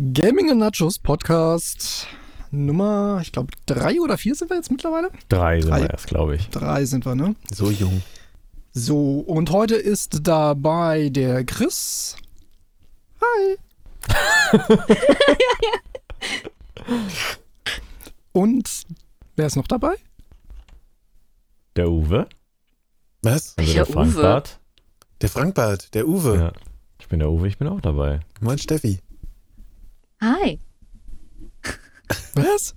Gaming and Nachos Podcast Nummer, ich glaube, drei oder vier sind wir jetzt mittlerweile? Drei sind Drei. wir erst, glaube ich. Drei sind wir, ne? So jung. So, und heute ist dabei der Chris. Hi. und wer ist noch dabei? Der Uwe, Was? also der Frank Uwe? Barth. Der Frankbart, der Uwe. Ja. Ich bin der Uwe, ich bin auch dabei. Moin Steffi. Hi. Was?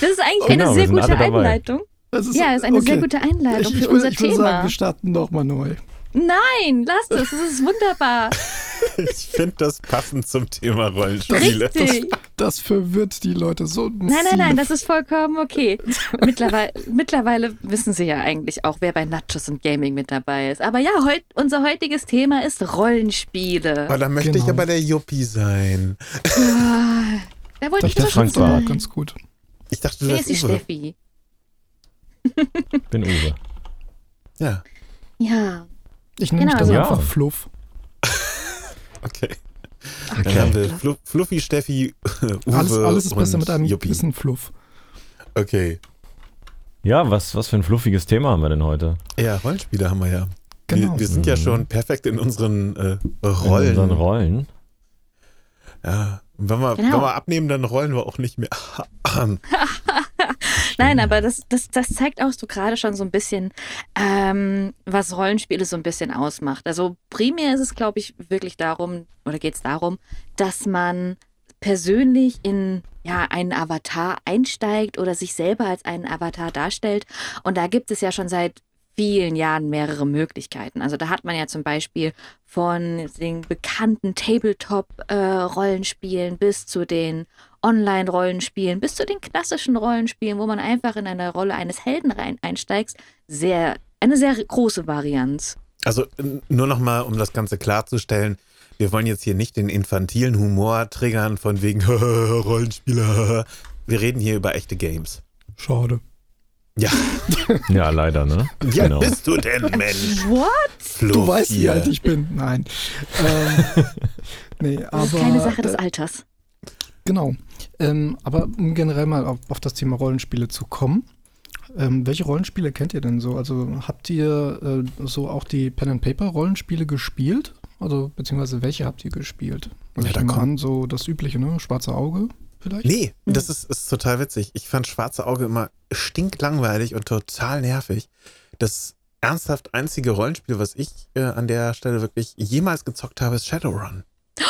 Das ist eigentlich Genau, eine sehr gute. Einleitung. Das ist, Ja, ist eine sehr okay. gute Einleitung Ich, ich, für will, unser ich will Thema. sagen, wir starten nochmal neu. Nein, lass das, das ist wunderbar. Ich finde das passend zum Thema Rollenspiele. Richtig. Das verwirrt die Leute so. Nein, nein, nein, das ist vollkommen okay. Mittlerweile, mittlerweile wissen sie ja eigentlich auch, wer bei Nachos und Gaming mit dabei ist. Aber ja, heut, unser heutiges Thema ist Rollenspiele. Aber da möchte Genau. ich aber der Yuppie sein. Ah, Da wollte Das ich doch schon sein. ganz gut. Ich dachte, du wärst. Steffi? Ich bin Uwe. Ja, Ja. Ich nenne Genau, mich dann ja. einfach Fluff. okay. Ach, Dann haben wir klar. Flu Fluffy, Steffi, Uwe Alles, alles ist besser mit einem Yuppie. gewissen Fluff. Okay. Ja, was, was für ein fluffiges Thema haben wir denn heute? Ja, Rollenspiele haben wir ja. Genau. Wir, wir sind ja Mhm. schon perfekt in unseren äh, In Rollen. unseren Rollen. Ja. Wenn wir, Genau. wenn wir abnehmen, dann rollen wir auch nicht mehr. Nein, aber das, das, das zeigt auch so gerade schon so ein bisschen, ähm, was Rollenspiele so ein bisschen ausmacht. Also primär ist es, glaube ich, wirklich darum, oder geht es darum, dass man persönlich in ja, einen Avatar einsteigt oder sich selber als einen Avatar darstellt. Und da gibt es ja schon seit vielen Jahren mehrere Möglichkeiten. Also da hat man ja zum Beispiel von den bekannten Tabletop-Rollenspielen bis zu den Online-Rollenspielen, bis zu den klassischen Rollenspielen, wo man einfach in eine Rolle eines Helden rein einsteigst, sehr, eine sehr große Varianz. Also nur nochmal, um das Ganze klarzustellen. Wir wollen jetzt hier nicht den infantilen Humor triggern von wegen Rollenspieler. Wir reden hier über echte Games. Schade. Ja, Ja, leider, ne? wie alt bist du denn, Mensch? What? Fluff Du weißt, wie alt ich bin. Nein. ähm, nee, aber. Das ist keine Sache des Alters. Genau. Ähm, aber um generell mal auf, auf das Thema Rollenspiele zu kommen. Ähm, welche Rollenspiele kennt ihr denn so? Also habt ihr äh, so auch die Pen and Paper Rollenspiele gespielt? Also beziehungsweise welche habt ihr gespielt? Also Ja, ich da kommt- an, so das übliche, ne? Schwarze Auge vielleicht? Nee, das ist, ist total witzig. Ich fand Schwarze Auge immer stinklangweilig und total nervig. Das ernsthaft einzige Rollenspiel, was ich äh, an der Stelle wirklich jemals gezockt habe, ist Shadowrun.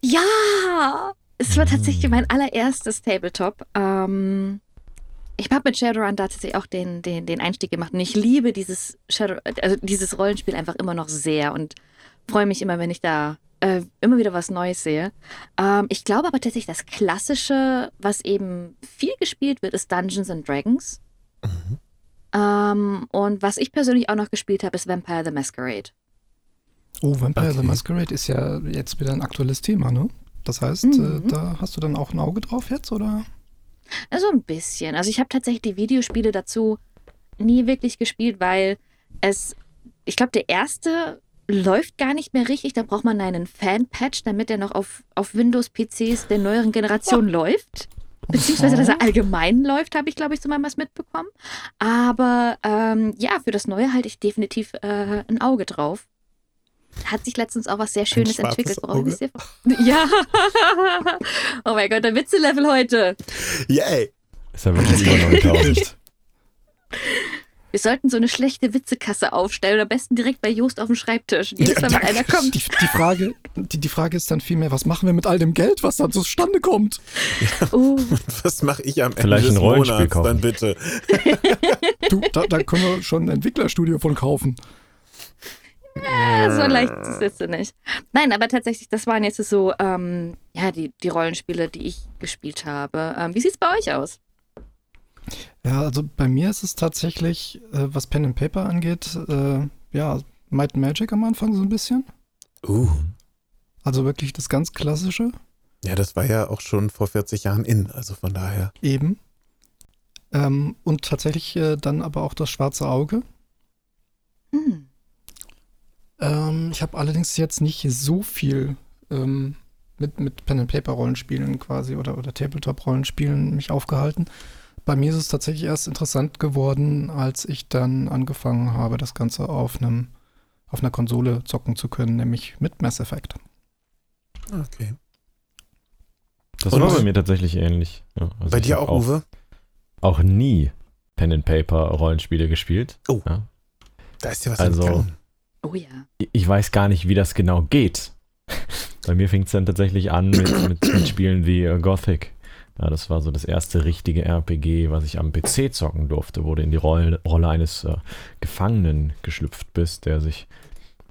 Ja! Es war tatsächlich mein allererstes Tabletop. Ähm, ich habe mit Shadowrun da tatsächlich auch den, den, den Einstieg gemacht. Und ich liebe dieses Shadow, also dieses Rollenspiel einfach immer noch sehr und freue mich immer, wenn ich da äh, immer wieder was Neues sehe. Ähm, ich glaube aber tatsächlich, das Klassische, was eben viel gespielt wird, ist Dungeons and Dragons. Ähm, und was ich persönlich auch noch gespielt habe, ist Vampire the Masquerade. Oh, Vampire the Okay. Masquerade ist ja jetzt wieder ein aktuelles Thema, ne? Das heißt, Mhm. äh, da hast du dann auch ein Auge drauf jetzt, oder? Also ein bisschen. Also ich habe tatsächlich die Videospiele dazu nie wirklich gespielt, weil es, ich glaube, der erste läuft gar nicht mehr richtig. Da braucht man einen Fan-Patch, damit er noch auf, auf Windows-PCs der neueren Generation läuft. Beziehungsweise, dass er allgemein läuft, habe ich, glaube ich, so mal was mitbekommen. Aber ähm, ja, für das Neue halte ich definitiv äh, ein Auge drauf. Hat sich letztens auch was sehr Schönes entwickelt, worauf Auge? ich sehr. Ja! oh mein Gott, der Witze-Level heute. Yay! Ist ja wirklich über 9000. Wir sollten so eine schlechte Witzekasse aufstellen am besten direkt bei Joost auf dem Schreibtisch. Jedes Mal, wenn einer kommt. Die, die, Frage, die, die Frage ist dann vielmehr, was machen wir mit all dem Geld, was da zustande kommt? Oh, Was mache ich am Ende Vielleicht des ein Rollenspiel Monats kaufen. dann bitte? Du, da, da können wir schon ein Entwicklerstudio von kaufen. äh, so leicht ist es jetzt nicht. Nein, aber tatsächlich, das waren jetzt so, ähm, ja, die, die Rollenspiele, die ich gespielt habe. Ähm, wie sieht's bei euch aus? Ja, also bei mir ist es tatsächlich, äh, was Pen and Paper angeht, äh, ja, Might and Magic am Anfang so ein bisschen. Uh, Also wirklich das ganz Klassische ja, das war ja auch schon vor 40 Jahren in, also von daher. eben. Ähm, und tatsächlich äh, dann aber auch das schwarze Auge. Hm. Ähm, ich habe allerdings jetzt nicht so viel ähm, mit, mit Pen-and-Paper-Rollenspielen quasi oder, oder Tabletop-Rollenspielen mich aufgehalten. Bei mir ist es tatsächlich erst interessant geworden, als ich dann angefangen habe, das Ganze auf einem auf einer Konsole zocken zu können, nämlich mit Mass Effect. Okay. Das Und war bei mir tatsächlich ähnlich. Ja, also Bei dir hab auch, Uwe? Auch nie Pen and Paper Rollenspiele gespielt. Oh. Ja. Da ist dir was Also-. Oh ja. Ich- Ich weiß gar nicht, wie das genau geht. Bei mir fing es dann tatsächlich an mit, mit, mit Spielen wie äh, Gothic. Ja, das war so das erste richtige RPG, was ich am PC zocken durfte, wo du in die Rolle, Rolle eines äh, Gefangenen geschlüpft bist, der sich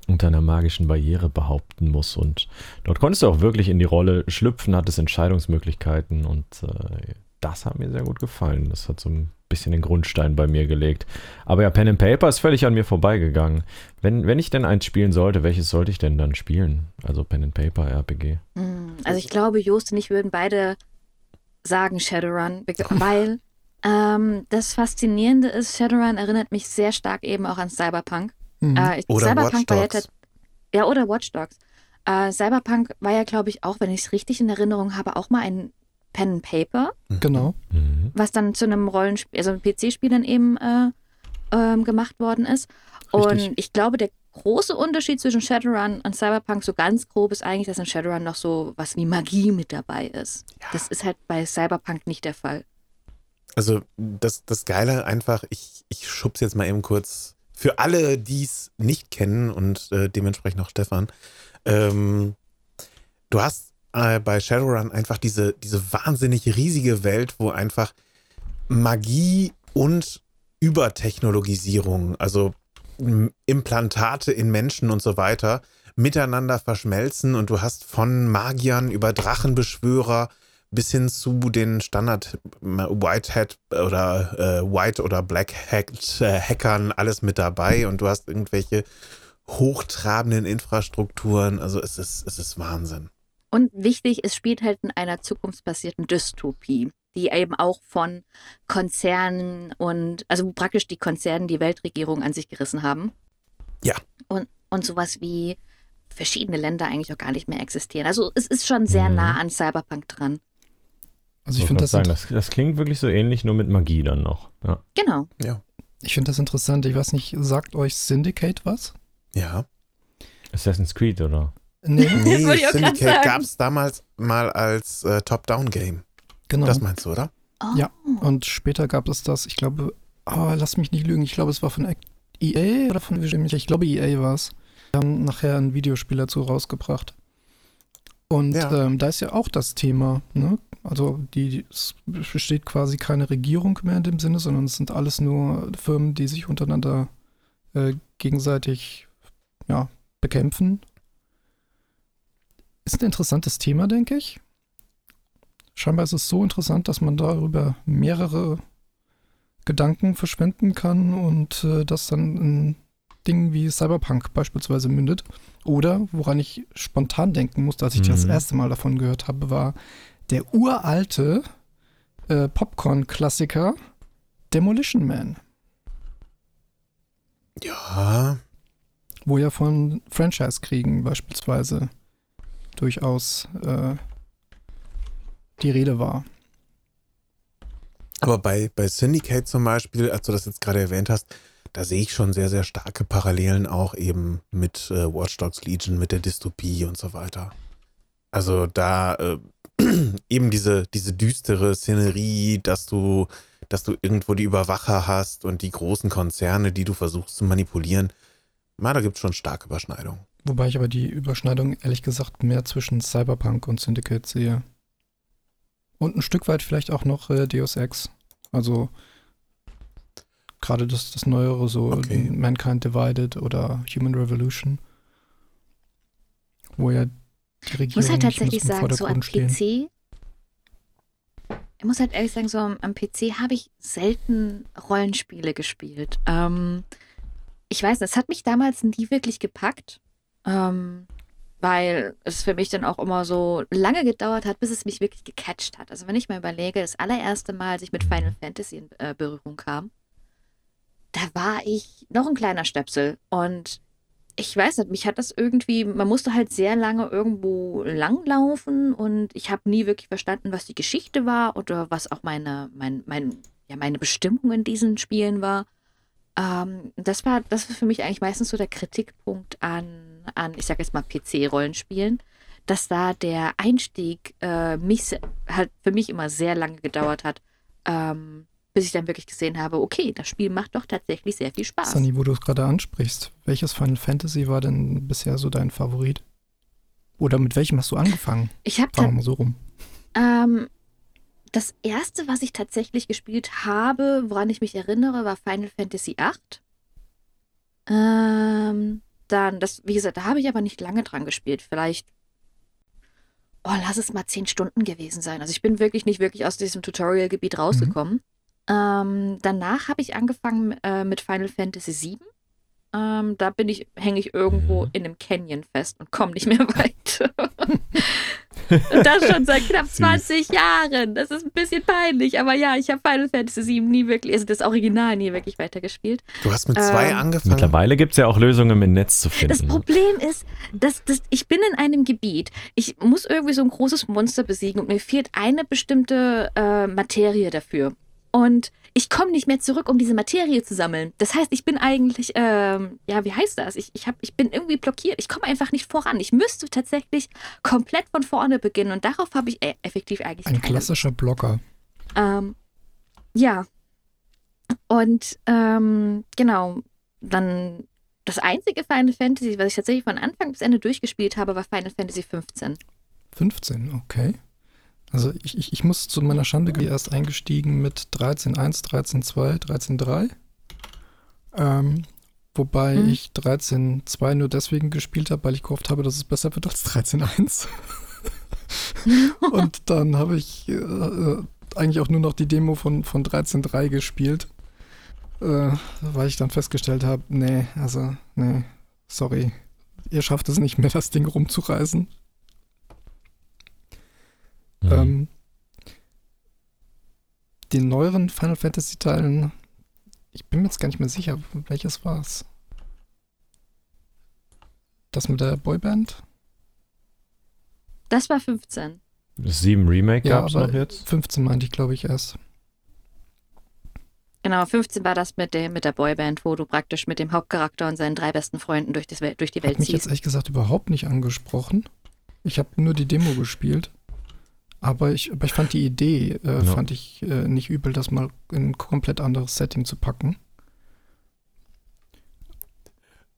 unter einer magischen Barriere behaupten muss. Und dort konntest du auch wirklich in die Rolle schlüpfen, hattest Entscheidungsmöglichkeiten und äh, das hat mir sehr gut gefallen. Das hat so ein bisschen den Grundstein bei mir gelegt. Aber ja, Pen and Paper ist völlig an mir vorbeigegangen. Wenn, wenn ich denn eins spielen sollte, welches sollte ich denn dann spielen? Also Pen and Paper RPG. Hm, Also ich glaube, Jost und ich würden beide sagen Shadowrun, weil ähm, das Faszinierende ist, Shadowrun erinnert mich sehr stark eben auch an Cyberpunk. Mhm. Äh, ich- Oder Cyberpunk Watch war ja Dogs. ja, oder Watch Dogs. Äh, Cyberpunk war ja, glaube ich, auch, wenn ich es richtig in Erinnerung habe, auch mal ein Pen and Paper, Genau. Mhm. was dann zu einem Rollenspiel, also einem PC-Spiel dann eben äh, ähm, gemacht worden ist. Richtig. Und ich glaube, der große Unterschied zwischen Shadowrun und Cyberpunk, so ganz grob, ist eigentlich, dass in Shadowrun noch so was wie Magie mit dabei ist. Das ist halt bei Cyberpunk nicht der Fall. Also das, das Geile einfach, ich, ich schub's jetzt mal eben kurz für alle, die es nicht kennen und äh, dementsprechend auch Stefan. Ähm, du hast äh, bei Shadowrun einfach diese, diese wahnsinnig riesige Welt, wo einfach Magie und Übertechnologisierung, also Implantate in Menschen und so weiter, miteinander verschmelzen und du hast von Magiern über Drachenbeschwörer bis hin zu den Standard White Hat oder äh, White oder Black Hat äh, Hackern alles mit dabei und du hast irgendwelche hochtrabenden Infrastrukturen. Also es ist, es ist Wahnsinn. Und wichtig, es spielt halt in einer zukunftsbasierten Dystopie, die eben auch von Konzernen und, also praktisch die Konzerne die Weltregierung an sich gerissen haben. Ja. Und, und sowas wie verschiedene Länder eigentlich auch gar nicht mehr existieren. Also es ist schon sehr Mhm. nah an Cyberpunk dran. Also ich finde das, sagen, das, das klingt wirklich so ähnlich, nur mit Magie dann noch. Ja. Genau. ich find das interessant. Ich weiß nicht, sagt euch Syndicate was? Ja. Assassin's Creed, oder? Nee, Nee, Syndicate gab es damals mal als äh, Top-Down-Game. Genau. Das meinst du, oder? Oh. Ja. Und später gab es das, ich glaube, ah, lass mich nicht lügen, ich glaube, es war von EA oder von Vision. Ich glaube, EA war es. Wir haben nachher ein Videospiel dazu rausgebracht. Und Ja. ähm, da ist ja auch das Thema, ne? Also die, die, es besteht quasi keine Regierung mehr in dem Sinne, sondern es sind alles nur Firmen, die sich untereinander äh, gegenseitig ja, bekämpfen. Ist ein interessantes Thema, denke ich. Scheinbar ist es so interessant, dass man darüber mehrere Gedanken verschwenden kann und äh, das dann in Dingen wie Cyberpunk beispielsweise mündet. Oder woran ich spontan denken musste, als ich das Mhm. erste Mal davon gehört habe, war der uralte äh, Popcorn-Klassiker Demolition Man, Ja. wo ja von Franchise-Kriegen beispielsweise durchaus äh, die Rede war. Aber bei, bei Syndicate zum Beispiel, als du das jetzt gerade erwähnt hast, da sehe ich schon sehr, sehr starke Parallelen auch eben mit äh, Watch Dogs Legion, mit der Dystopie und so weiter. Also da äh, eben diese, diese düstere Szenerie, dass du, dass du irgendwo die Überwacher hast und die großen Konzerne, die du versuchst zu manipulieren. Na, da gibt es schon starke Überschneidungen. Wobei ich aber die Überschneidung ehrlich gesagt mehr zwischen Cyberpunk und Syndicate sehe. Und ein Stück weit vielleicht auch noch äh, Deus Ex. Also gerade das, das Neuere, so Okay. Mankind Divided oder Human Revolution. Wo ja die Ich Regierung muss halt tatsächlich sagen, so am stehen. PC. Ich muss halt ehrlich sagen, so am, am PC habe ich selten Rollenspiele gespielt. Ähm, ich weiß, es hat mich damals nie wirklich gepackt, ähm, weil es für mich dann auch immer so lange gedauert hat, bis es mich wirklich gecatcht hat. Also wenn ich mal überlege, das allererste Mal, als ich mit Final Fantasy in äh, Berührung kam, da war ich noch ein kleiner Stöpsel und ich weiß nicht, mich hat das irgendwie, man musste halt sehr lange irgendwo langlaufen und ich habe nie wirklich verstanden, was die Geschichte war oder was auch meine, mein, mein, ja, meine Bestimmung in diesen Spielen war. Ähm, das war, das war für mich eigentlich meistens so der Kritikpunkt an, an ich sag jetzt mal PC-Rollenspielen, dass da der Einstieg äh, mich halt für mich immer sehr lange gedauert hat. Ähm, bis ich dann wirklich gesehen habe, okay, das Spiel macht doch tatsächlich sehr viel Spaß. Sunny, wo du es gerade ansprichst, welches Final Fantasy war denn bisher so dein Favorit? Oder mit welchem hast du angefangen? Ich habe mal so rum. ähm, das erste, was ich tatsächlich gespielt habe, woran ich mich erinnere, war Final Fantasy VIII. Ähm, dann, das, wie gesagt, da habe ich aber nicht lange dran gespielt. Vielleicht, oh, lass es mal zehn Stunden gewesen sein. Also ich bin wirklich nicht wirklich aus diesem Tutorial-Gebiet rausgekommen. Ähm, danach habe ich angefangen äh, mit Final Fantasy VII. Ähm, da bin ich, hänge ich irgendwo Mhm. in einem Canyon fest und komme nicht mehr weiter. und das schon seit knapp 20 Jahren. Das ist ein bisschen peinlich, aber ja, ich habe Final Fantasy VII nie wirklich, also das Original nie wirklich weitergespielt. Du hast mit zwei Ähm, angefangen. Mittlerweile gibt es ja auch Lösungen im Netz zu Das finden. Problem ist, dass, dass ich bin in einem Gebiet. Ich muss irgendwie so ein großes Monster besiegen und mir fehlt eine bestimmte äh, Materie dafür. Und ich komme nicht mehr zurück, um diese Materie zu sammeln. Das heißt, ich bin eigentlich, ähm, ja, wie heißt das? Ich, ich, hab, ich bin irgendwie blockiert. Ich komme einfach nicht voran. Ich müsste tatsächlich komplett von vorne beginnen. Und darauf habe ich äh, effektiv eigentlich Ein keine klassischer Blocker. ähm, ja. Und ähm, genau, dann das einzige Final Fantasy, was ich tatsächlich von Anfang bis Ende durchgespielt habe, war Final Fantasy 15. 15, okay. Also ich, ich, ich muss zu meiner Schande erst eingestiegen mit 13.1, 13.2, 13.3. Ähm, wobei Mhm. ich 13.2 nur deswegen gespielt habe, weil ich gehofft habe, dass es besser wird als 13.1. Und dann habe ich äh, äh, eigentlich auch nur noch die Demo von, von 13.3 gespielt, äh, weil ich dann festgestellt habe, nee, also, nee, sorry, ihr schafft es nicht mehr, das Ding rumzureißen. Mhm. Ähm, den neueren Final Fantasy Teilen, ich bin mir jetzt gar nicht mehr sicher, welches war es. Das mit der Boyband? Das war 15. Das 7 Remake Ja, gab es aber noch jetzt. 15 meinte ich, glaube ich, erst. Genau, 15 war das mit, der mit der Boyband, wo du praktisch mit dem Hauptcharakter und seinen drei besten Freunden durch, das, durch die Hat Welt mich jetzt ehrlich gesagt überhaupt nicht angesprochen. Ich habe nur die Demo gespielt. Aber ich, aber ich fand die Idee, äh, Ja. fand ich äh, nicht übel, das mal in ein komplett anderes Setting zu packen.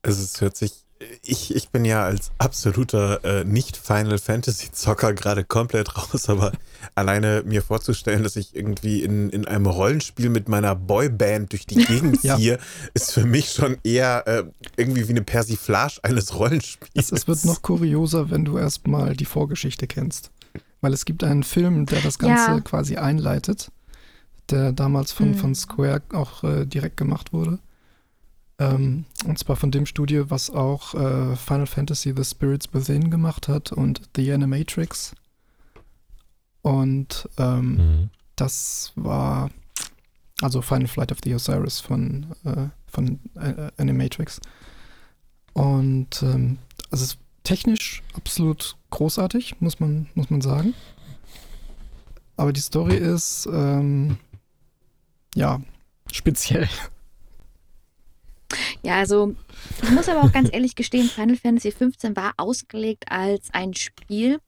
Also es hört sich, ich, ich bin ja als absoluter äh, Nicht-Final Fantasy-Zocker gerade komplett raus, aber alleine mir vorzustellen, dass ich irgendwie in, in einem Rollenspiel mit meiner Boyband durch die Gegend Ja. ziehe, ist für mich schon eher äh, irgendwie wie eine Persiflage eines Rollenspiels. Es, es wird noch kurioser, wenn du erstmal die Vorgeschichte kennst. Weil es gibt einen Film, der das Ganze Ja. quasi einleitet, der damals von, Mhm. von Square auch äh, direkt gemacht wurde. Ähm, und zwar von dem Studio, was auch äh, Final Fantasy The Spirits Within gemacht hat und The Animatrix. Und ähm, Mhm. das war also Final Flight of the Osiris von, äh, von äh, Animatrix. Und ähm, also es technisch absolut großartig, muss man, muss man sagen. Aber die Story ist ähm, ja speziell. Ja, also ich muss aber auch ganz ehrlich gestehen, Final Fantasy 15 war ausgelegt als ein Spiel,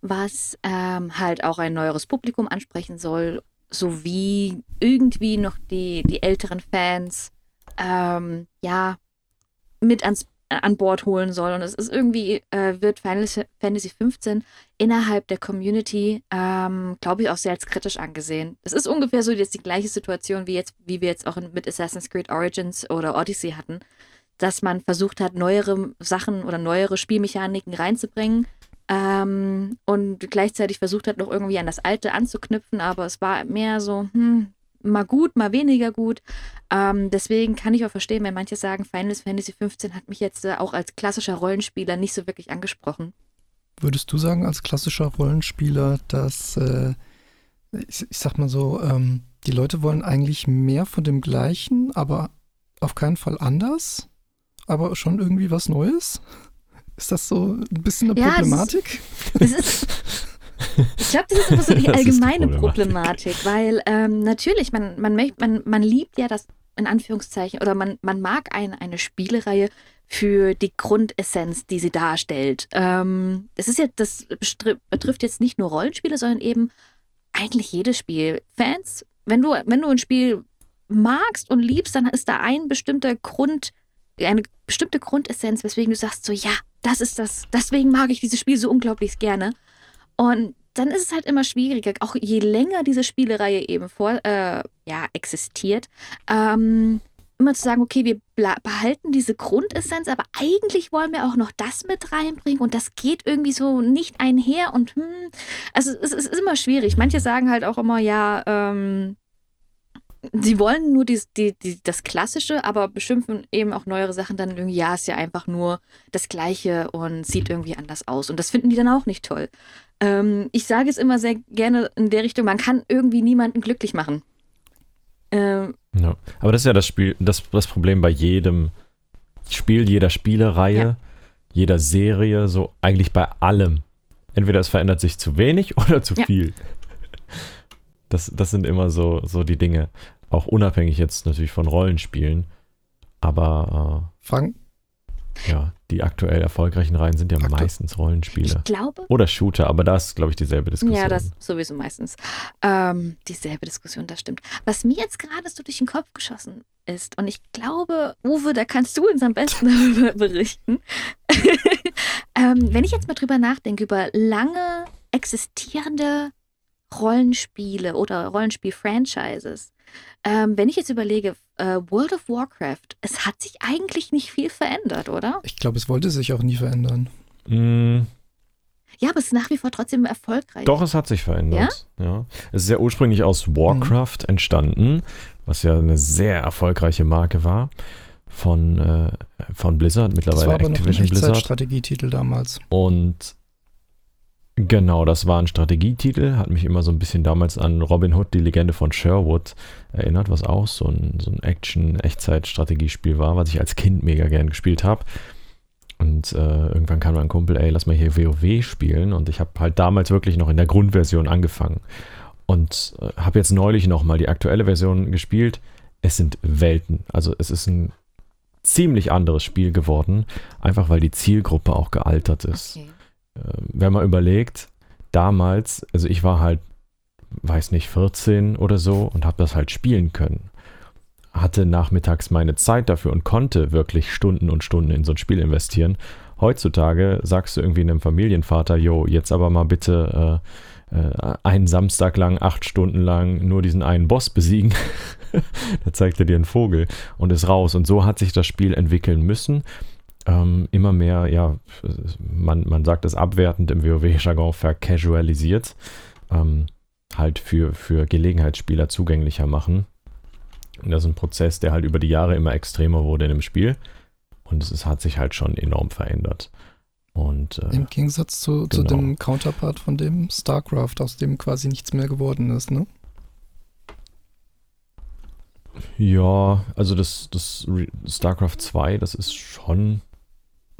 was ähm, halt auch ein neueres Publikum ansprechen soll, sowie irgendwie noch die, die älteren Fans ähm, ja mit ans, an Bord holen soll. Und es ist irgendwie, äh, wird Final Fantasy 15 innerhalb der Community, ähm, glaube ich, auch sehr als kritisch angesehen. Es ist ungefähr so jetzt die gleiche Situation, wie, jetzt, wie wir jetzt auch in, mit Assassin's Creed Origins oder Odyssey hatten, dass man versucht hat, neuere Sachen oder neuere Spielmechaniken reinzubringen ähm, und gleichzeitig versucht hat, noch irgendwie an das Alte anzuknüpfen, aber es war mehr so, hm, mal gut, mal weniger gut. Ähm, deswegen kann ich auch verstehen, wenn manche sagen, Final Fantasy 15 hat mich jetzt äh, auch als klassischer Rollenspieler nicht so wirklich angesprochen. Würdest du sagen, als klassischer Rollenspieler, dass, äh, ich, ich sag mal so, ähm, die Leute wollen eigentlich mehr von dem Gleichen, aber auf keinen Fall anders? aber schon irgendwie was Neues? Ist das so ein bisschen eine Ja, es Problematik? Das ist, ich glaube, das ist immer so die ist die allgemeine Problematik. Problematik, weil ähm, natürlich, man, man, möcht, man, man liebt ja das in Anführungszeichen oder man, man mag ein, eine Spielereihe für die Grundessenz, die sie darstellt. Ähm, das ist ja, das betrifft jetzt nicht nur Rollenspiele, sondern eben eigentlich jedes Spiel. Fans, wenn du, wenn du ein Spiel magst und liebst, dann ist da ein bestimmter Grund, eine bestimmte Grundessenz, weswegen du sagst so, ja, das ist das, deswegen mag ich dieses Spiel so unglaublich gerne. Und dann ist es halt immer schwieriger, auch je länger diese Spielereihe eben vor, äh, ja, existiert, ähm, immer zu sagen, okay, wir behalten diese Grundessenz, aber eigentlich wollen wir auch noch das mit reinbringen und das geht irgendwie so nicht einher und hm, also es, es ist immer schwierig. Manche sagen halt auch immer, ja, ähm, sie wollen nur die, die, die, das Klassische, aber beschimpfen eben auch neuere Sachen dann irgendwie, ja, ist ja einfach nur das Gleiche und sieht irgendwie anders aus. Und das finden die dann auch nicht toll. Ähm, ich sage es immer sehr gerne in der Richtung, man kann irgendwie niemanden glücklich machen. Ähm, Ja. Aber das ist ja das Spiel, das, das Problem bei jedem Spiel, jeder Spielereihe, Ja. jeder Serie, so eigentlich bei allem. Entweder es verändert sich zu wenig oder zu Ja. viel. Das, das sind immer so, so die Dinge. Auch unabhängig jetzt natürlich von Rollenspielen. Aber Frank, äh, ja, die aktuell erfolgreichen Reihen sind ja Aktu- meistens Rollenspiele. ich glaube, Oder Shooter, aber da ist, glaube ich, dieselbe Diskussion. Ja, das sowieso meistens. Ähm, dieselbe Diskussion, das stimmt. Was mir jetzt gerade so durch den Kopf geschossen ist, und ich glaube, Uwe, da kannst du uns am besten darüber berichten. ähm, wenn ich jetzt mal drüber nachdenke, über lange existierende Rollenspiele oder Rollenspiel-Franchises, ähm, wenn ich jetzt überlege, äh, World of Warcraft, es hat sich eigentlich nicht viel verändert, oder? ich glaube, es wollte sich auch nie verändern. Mm, Ja, aber es ist nach wie vor trotzdem erfolgreich. Doch, es hat sich verändert. Ja? Es ist ja ursprünglich aus Warcraft entstanden, was ja eine sehr erfolgreiche Marke war von, äh, von Blizzard, Das mittlerweile war aber noch ein Activision Blizzard. Echtzeitstrategietitel damals. Und genau, das war ein Strategietitel, hat mich immer so ein bisschen damals an Robin Hood, die Legende von Sherwood erinnert, was auch so ein, so ein Action-Echtzeit-Strategiespiel war, was ich als Kind mega gern gespielt habe. Und äh, irgendwann kam dann ein Kumpel, ey, lass mal hier WoW spielen. Und ich habe halt damals wirklich noch in der Grundversion angefangen. Und äh, habe jetzt neulich nochmal die aktuelle Version gespielt. Es sind Welten. Also es ist ein ziemlich anderes Spiel geworden, einfach weil die Zielgruppe auch gealtert ist Okay. Äh, wenn man überlegt, damals, also ich war halt, weiß nicht, 14 oder so und habe das halt spielen können. Hatte nachmittags meine Zeit dafür und konnte wirklich Stunden und Stunden in so ein Spiel investieren. Heutzutage sagst du irgendwie einem Familienvater, jo, jetzt aber mal bitte äh, äh, einen Samstag lang, acht Stunden lang nur diesen einen Boss besiegen. da zeigt er dir einen Vogel und ist raus. Und so hat sich das Spiel entwickeln müssen ähm, immer mehr, ja, man, man sagt es abwertend im WoW-Jargon vercasualisiert, ähm, halt für, für Gelegenheitsspieler zugänglicher machen. Und das ist ein Prozess, der halt über die Jahre immer extremer wurde in dem Spiel. Und es ist, hat sich halt schon enorm verändert. Und äh, Im Gegensatz zu, zu genau. dem Counterpart von dem StarCraft, aus dem quasi nichts mehr geworden ist, ne? ja, also das, das StarCraft 2, das ist schon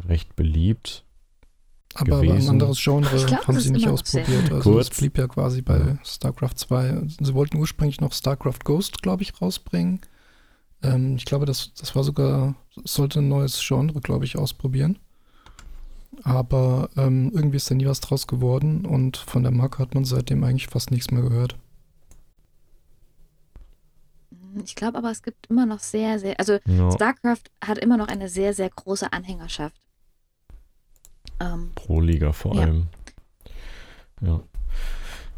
recht beliebt. Aber, aber ein anderes Genre glaub, haben sie nicht ausprobiert. Also Kurz. es blieb ja quasi bei Ja. StarCraft 2. Sie wollten ursprünglich noch StarCraft Ghost, glaube ich, rausbringen. Ähm, ich glaube, das, das war sogar, es sollte ein neues Genre, glaube ich, ausprobieren. Aber ähm, irgendwie ist da nie was draus geworden und von der Marke hat man seitdem eigentlich fast nichts mehr gehört. Ich glaube aber, es gibt immer noch sehr, sehr, also Ja, StarCraft hat immer noch eine sehr, sehr große Anhängerschaft. Ähm, pro Liga vor Ja. allem. Ja.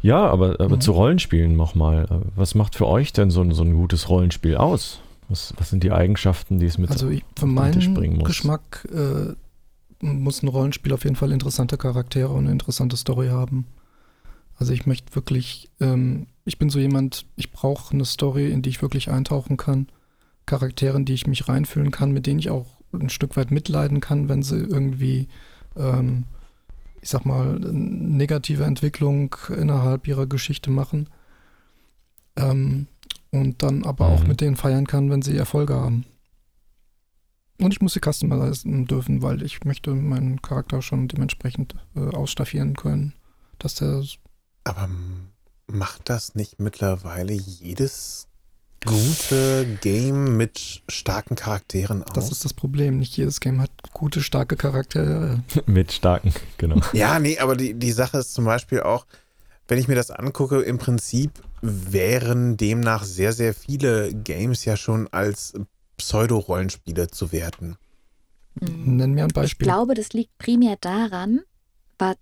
Ja, aber, aber Mhm. zu Rollenspielen nochmal. Was macht für euch denn so ein, so ein gutes Rollenspiel aus? Was, was sind die Eigenschaften, die es mit Also ich, für meinen muss? Geschmack äh, muss ein Rollenspiel auf jeden Fall interessante Charaktere und eine interessante Story haben. Also ich möchte wirklich, ähm, ich bin so jemand, ich brauche eine Story, in die ich wirklich eintauchen kann. Charaktere, in die ich mich reinfühlen kann, mit denen ich auch ein Stück weit mitleiden kann, wenn sie irgendwie, ähm, ich sag mal, negative Entwicklung innerhalb ihrer Geschichte machen. Ähm, und dann aber auch Mhm. mit denen feiern kann, wenn sie Erfolge haben. Und ich muss sie customizen dürfen, weil ich möchte meinen Charakter schon dementsprechend äh, ausstaffieren können, dass der. Aber macht das nicht mittlerweile jedes gute Game mit starken Charakteren aus? Das ist das Problem. Nicht jedes Game hat gute, starke Charaktere. mit starken, genau. Ja, nee, aber die, die Sache ist zum Beispiel auch, wenn ich mir das angucke, im Prinzip wären demnach sehr, sehr viele Games ja schon als Pseudo-Rollenspiele zu werten. Mhm. Nenn mir ein Beispiel. Ich glaube, das liegt primär daran,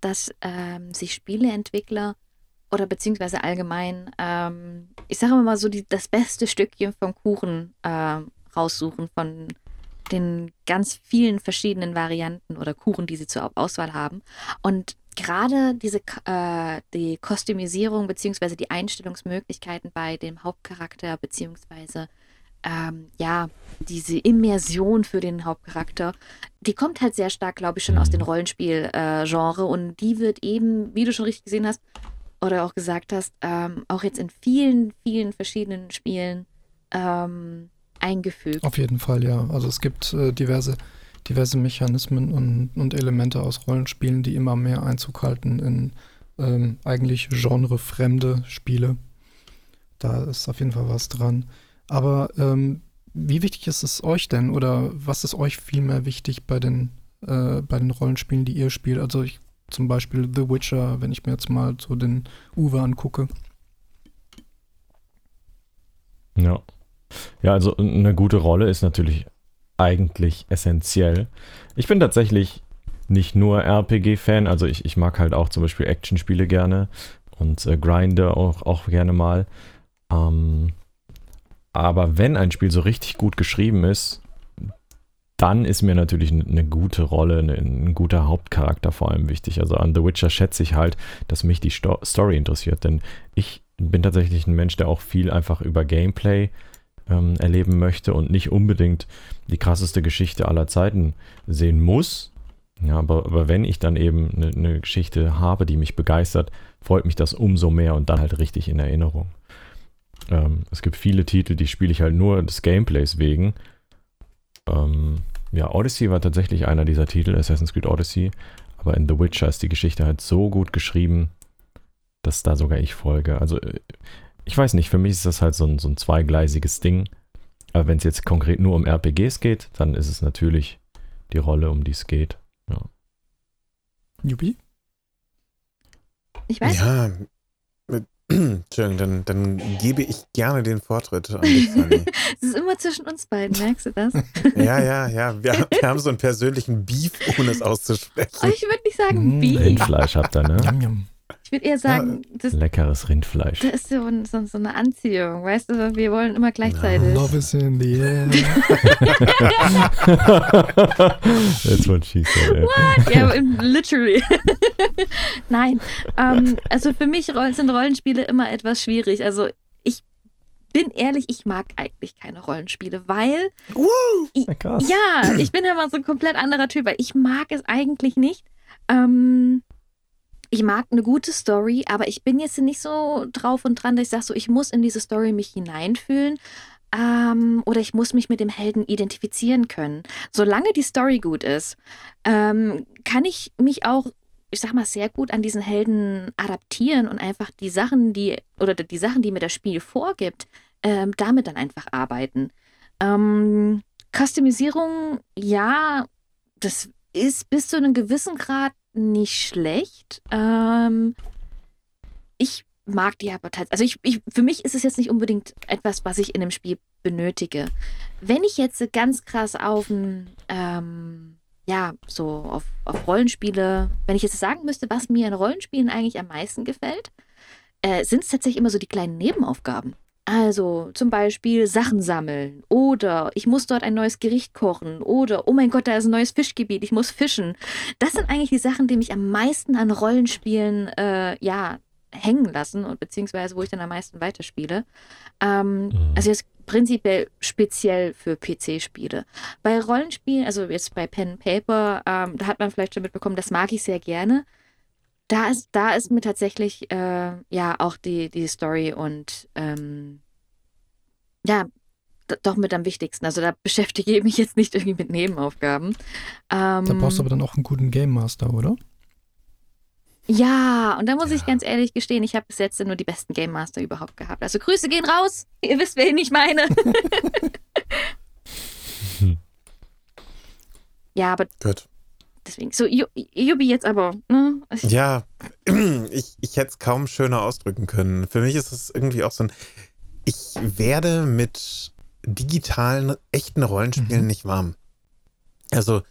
dass ähm, sich Spieleentwickler oder beziehungsweise allgemein, ähm, ich sage mal so, die, das beste Stückchen vom Kuchen äh, raussuchen von den ganz vielen verschiedenen Varianten oder Kuchen, die sie zur Auswahl haben. Und gerade diese äh, die Kostümisierung beziehungsweise die Einstellungsmöglichkeiten bei dem Hauptcharakter beziehungsweise ähm, ja diese Immersion für den Hauptcharakter, die kommt halt sehr stark, glaube ich, schon aus dem Rollenspiel-Genre äh, und die wird eben, wie du schon richtig gesehen hast oder auch gesagt hast, ähm, auch jetzt in vielen, vielen verschiedenen Spielen ähm, eingefügt. Auf jeden Fall, ja. Also es gibt äh, diverse diverse Mechanismen und, und Elemente aus Rollenspielen, die immer mehr Einzug halten in ähm, eigentlich genrefremde Spiele. Da ist auf jeden Fall was dran. Aber ähm, wie wichtig ist es euch denn oder was ist euch vielmehr wichtig bei den, äh, bei den Rollenspielen, die ihr spielt? Also ich, zum Beispiel The Witcher, wenn ich mir jetzt mal so den Uwe angucke. Ja. Ja, also eine gute Rolle ist natürlich eigentlich essentiell. Ich bin tatsächlich nicht nur RPG-Fan, also ich, ich mag halt auch zum Beispiel Actionspiele gerne und äh, Grinde auch, auch gerne mal. Ähm, aber wenn ein Spiel so richtig gut geschrieben ist, dann ist mir natürlich eine, gute Rolle, eine, ein guter Hauptcharakter vor allem wichtig. Also an The Witcher schätze ich halt, dass mich die Sto Story interessiert, denn ich bin tatsächlich ein Mensch, der auch viel einfach über Gameplay ähm, erleben möchte und nicht unbedingt die krasseste Geschichte aller Zeiten sehen muss. Ja, aber, aber wenn ich dann eben eine, eine Geschichte habe, die mich begeistert, freut mich das umso mehr und dann halt richtig in Erinnerung. Ähm, es gibt viele Titel, die spiele ich halt nur des Gameplays wegen. Ähm, ja, Odyssey war tatsächlich einer dieser Titel, Assassin's Creed Odyssey. Aber in The Witcher ist die Geschichte halt so gut geschrieben, dass da sogar ich folge. Also äh, ich weiß nicht, für mich ist das halt so ein, so ein zweigleisiges Ding. Aber wenn es jetzt konkret nur um RPGs geht, dann ist es natürlich die Rolle, um die es geht. Ja. Jubi? Ich weiß. Ja, Entschuldigung, dann, dann gebe ich gerne den Vortritt an dich, Sunny. Es ist immer zwischen uns beiden, merkst du das? ja, ja, ja. Wir, wir, haben so einen persönlichen Beef, ohne es auszusprechen. Oh, ich würde nicht sagen mmh, Beef. Rindfleisch habt ihr, ne? Yum, yum. Ich würde eher sagen, das, leckeres Rindfleisch. Das ist so, so, so, eine Anziehung, weißt du? Wir wollen immer gleichzeitig. Love is in the air. That's what she said. What? Ja, literally. Nein, ähm, also für mich sind Rollenspiele immer etwas schwierig. Also ich bin ehrlich, ich mag eigentlich keine Rollenspiele, weil ich, ja, ich bin immer so ein komplett anderer Typ, weil ich mag es eigentlich nicht. Ähm, ich mag eine gute Story, aber ich bin jetzt nicht so drauf und dran, dass ich sage, so, ich muss in diese Story mich hineinfühlen. Ähm, oder ich muss mich mit dem Helden identifizieren können. Solange die Story gut ist, ähm, kann ich mich auch, ich sag mal, sehr gut an diesen Helden adaptieren und einfach die Sachen, die, oder die Sachen, die mir das Spiel vorgibt, ähm, damit dann einfach arbeiten. Ähm, Customisierung, ja, das ist bis zu einem gewissen Grad nicht schlecht. Ähm, ich mag die aber tatsächlich. Also ich, ich, für mich ist es jetzt nicht unbedingt etwas, was ich in einem Spiel benötige. Wenn ich jetzt ganz krass auf ein, ähm, ja, so auf, auf Rollenspiele, wenn ich jetzt sagen müsste, was mir in Rollenspielen eigentlich am meisten gefällt, äh, sind es tatsächlich immer so die kleinen Nebenaufgaben. Also zum Beispiel Sachen sammeln oder ich muss dort ein neues Gericht kochen oder oh mein Gott, da ist ein neues Fischgebiet, ich muss fischen. Das sind eigentlich die Sachen, die mich am meisten an Rollenspielen äh, ja hängen lassen und beziehungsweise wo ich dann am meisten weiterspiele. Ähm, mhm. Also jetzt prinzipiell speziell für PC-Spiele. Bei Rollenspielen, also jetzt bei Pen Paper, ähm, da hat man vielleicht schon mitbekommen, das mag ich sehr gerne da ist, da ist mir tatsächlich äh, ja auch die, die Story und ähm, ja, doch mit am wichtigsten. Also da beschäftige ich mich jetzt nicht irgendwie mit Nebenaufgaben. Ähm, da brauchst du aber dann auch einen guten Game Master, oder? Ja, und da muss ja. ich ganz ehrlich gestehen, ich habe bis jetzt nur die besten Game Master überhaupt gehabt. Also Grüße gehen raus. Ihr wisst, wen ich meine. ja, aber Gut. Deswegen. So, Yubi jetzt aber. Ne? Ja, ich, ich hätte es kaum schöner ausdrücken können. Für mich ist es irgendwie auch so ein. Ich werde mit digitalen, echten Rollenspielen mhm. nicht warm. Also,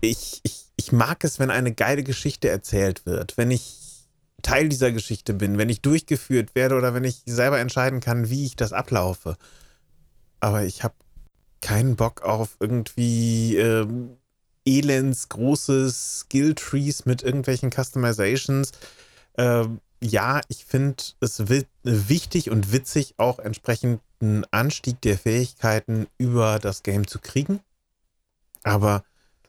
ich, ich, ich mag es, wenn eine geile Geschichte erzählt wird, wenn ich Teil dieser Geschichte bin, wenn ich durchgeführt werde oder wenn ich selber entscheiden kann, wie ich das ablaufe. Aber ich habe keinen Bock auf irgendwie äh, elends großes Skill-Trees mit irgendwelchen Customizations. Äh, ja, ich finde es wichtig und witzig, auch entsprechend einen Anstieg der Fähigkeiten über das Game zu kriegen. Aber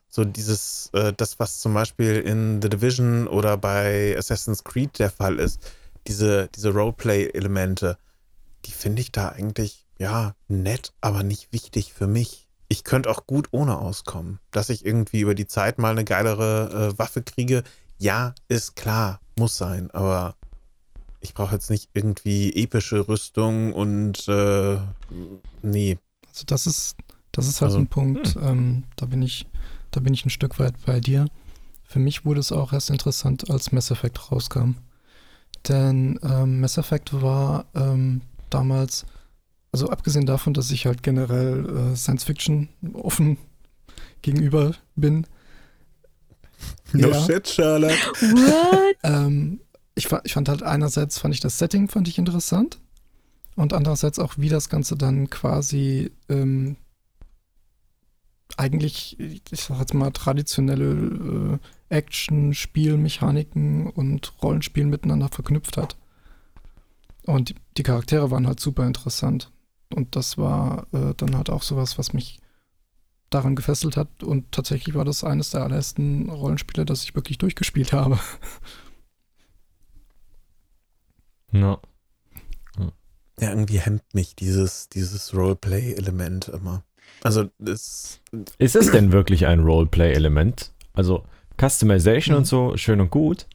so dieses, äh, das, was zum Beispiel in The Division oder bei Assassin's Creed der Fall ist, diese, diese Roleplay-Elemente, die finde ich da eigentlich, ja, nett, aber nicht wichtig für mich. Ich könnte auch gut ohne auskommen. Dass ich irgendwie über die Zeit mal eine geilere äh, Waffe kriege, ja, ist klar, muss sein, aber ich brauche jetzt nicht irgendwie epische Rüstung und äh, nee. Also das ist, das ist halt also, ein Punkt, hm. ähm, da bin ich da bin ich ein Stück weit bei dir. Für mich wurde es auch erst interessant, als Mass Effect rauskam. Denn ähm, Mass Effect war ähm, damals, also abgesehen davon, dass ich halt generell äh, Science Fiction offen gegenüber bin. No ja. shit, Charlotte. What? ähm, ich, ich fand halt einerseits fand ich das Setting fand ich interessant und andererseits auch, wie das Ganze dann quasi ähm, eigentlich, ich sag jetzt mal, traditionelle äh, Action, Spielmechaniken und Rollenspielen miteinander verknüpft hat. Und die, die, Charaktere waren halt super interessant. Und das war äh, dann halt auch sowas, was mich daran gefesselt hat. Und tatsächlich war das eines der allerersten Rollenspiele, das ich wirklich durchgespielt habe. Ja. Ja, irgendwie hemmt mich dieses, dieses Roleplay-Element immer. Also das ist es denn wirklich ein Roleplay-Element? Also Customization mhm. und so, schön und gut.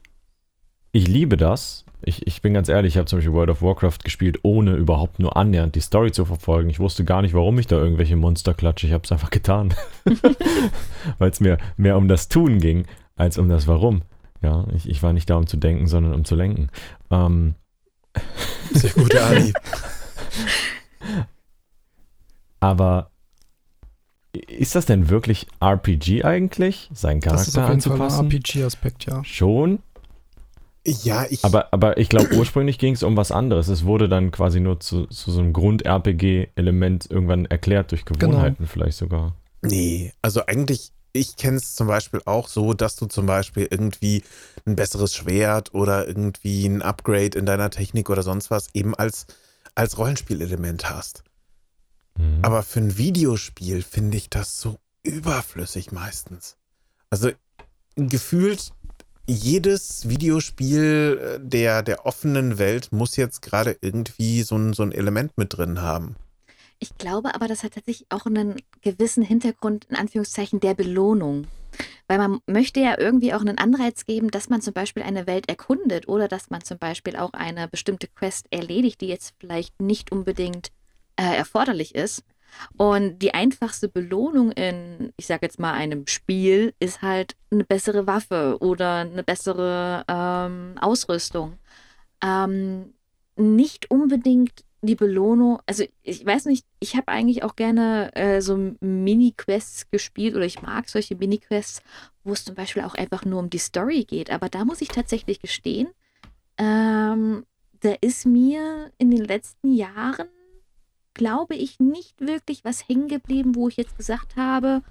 Ich liebe das. Ich, ich bin ganz ehrlich, ich habe zum Beispiel World of Warcraft gespielt, ohne überhaupt nur annähernd die Story zu verfolgen. Ich wusste gar nicht, warum ich da irgendwelche Monster klatsche. Ich habe es einfach getan. Weil es mir mehr um das Tun ging, als um das Warum. Ja, ich, ich war nicht da, um zu denken, sondern um zu lenken. Ähm. Sehr gut, Ali. Aber ist das denn wirklich RPG eigentlich? Sein Charakter das ist auf jeden anzupassen? Fall ein RPG-Aspekt, ja. Schon? Ja, ich. Aber, aber ich glaube, ursprünglich ging es um was anderes. Es wurde dann quasi nur zu, zu so einem Grund-RPG-Element irgendwann erklärt durch genau. Gewohnheiten genau. vielleicht sogar. Nee, also eigentlich, ich kenne es zum Beispiel auch so, dass du zum Beispiel irgendwie ein besseres Schwert oder irgendwie ein Upgrade in deiner Technik oder sonst was eben als, als Rollenspielelement hast. Mhm. Aber für ein Videospiel finde ich das so überflüssig meistens. Also gefühlt jedes Videospiel äh, der, der offenen Welt muss jetzt gerade irgendwie so ein, so ein Element mit drin haben. Ich glaube aber, das hat tatsächlich auch einen gewissen Hintergrund, in Anführungszeichen, der Belohnung. Weil man möchte ja irgendwie auch einen Anreiz geben, dass man zum Beispiel eine Welt erkundet oder dass man zum Beispiel auch eine bestimmte Quest erledigt, die jetzt vielleicht nicht unbedingt äh, erforderlich ist. Und die einfachste Belohnung in, ich sag jetzt mal, einem Spiel ist halt eine bessere Waffe oder eine bessere ähm, Ausrüstung. Ähm, nicht unbedingt die Belohnung, also ich weiß nicht, ich habe eigentlich auch gerne äh, so Mini-Quests gespielt oder ich mag solche Mini-Quests, wo es zum Beispiel auch einfach nur um die Story geht. Aber da muss ich tatsächlich gestehen, ähm, da ist mir in den letzten Jahren glaube ich, nicht wirklich was hängen geblieben, wo ich jetzt gesagt habe,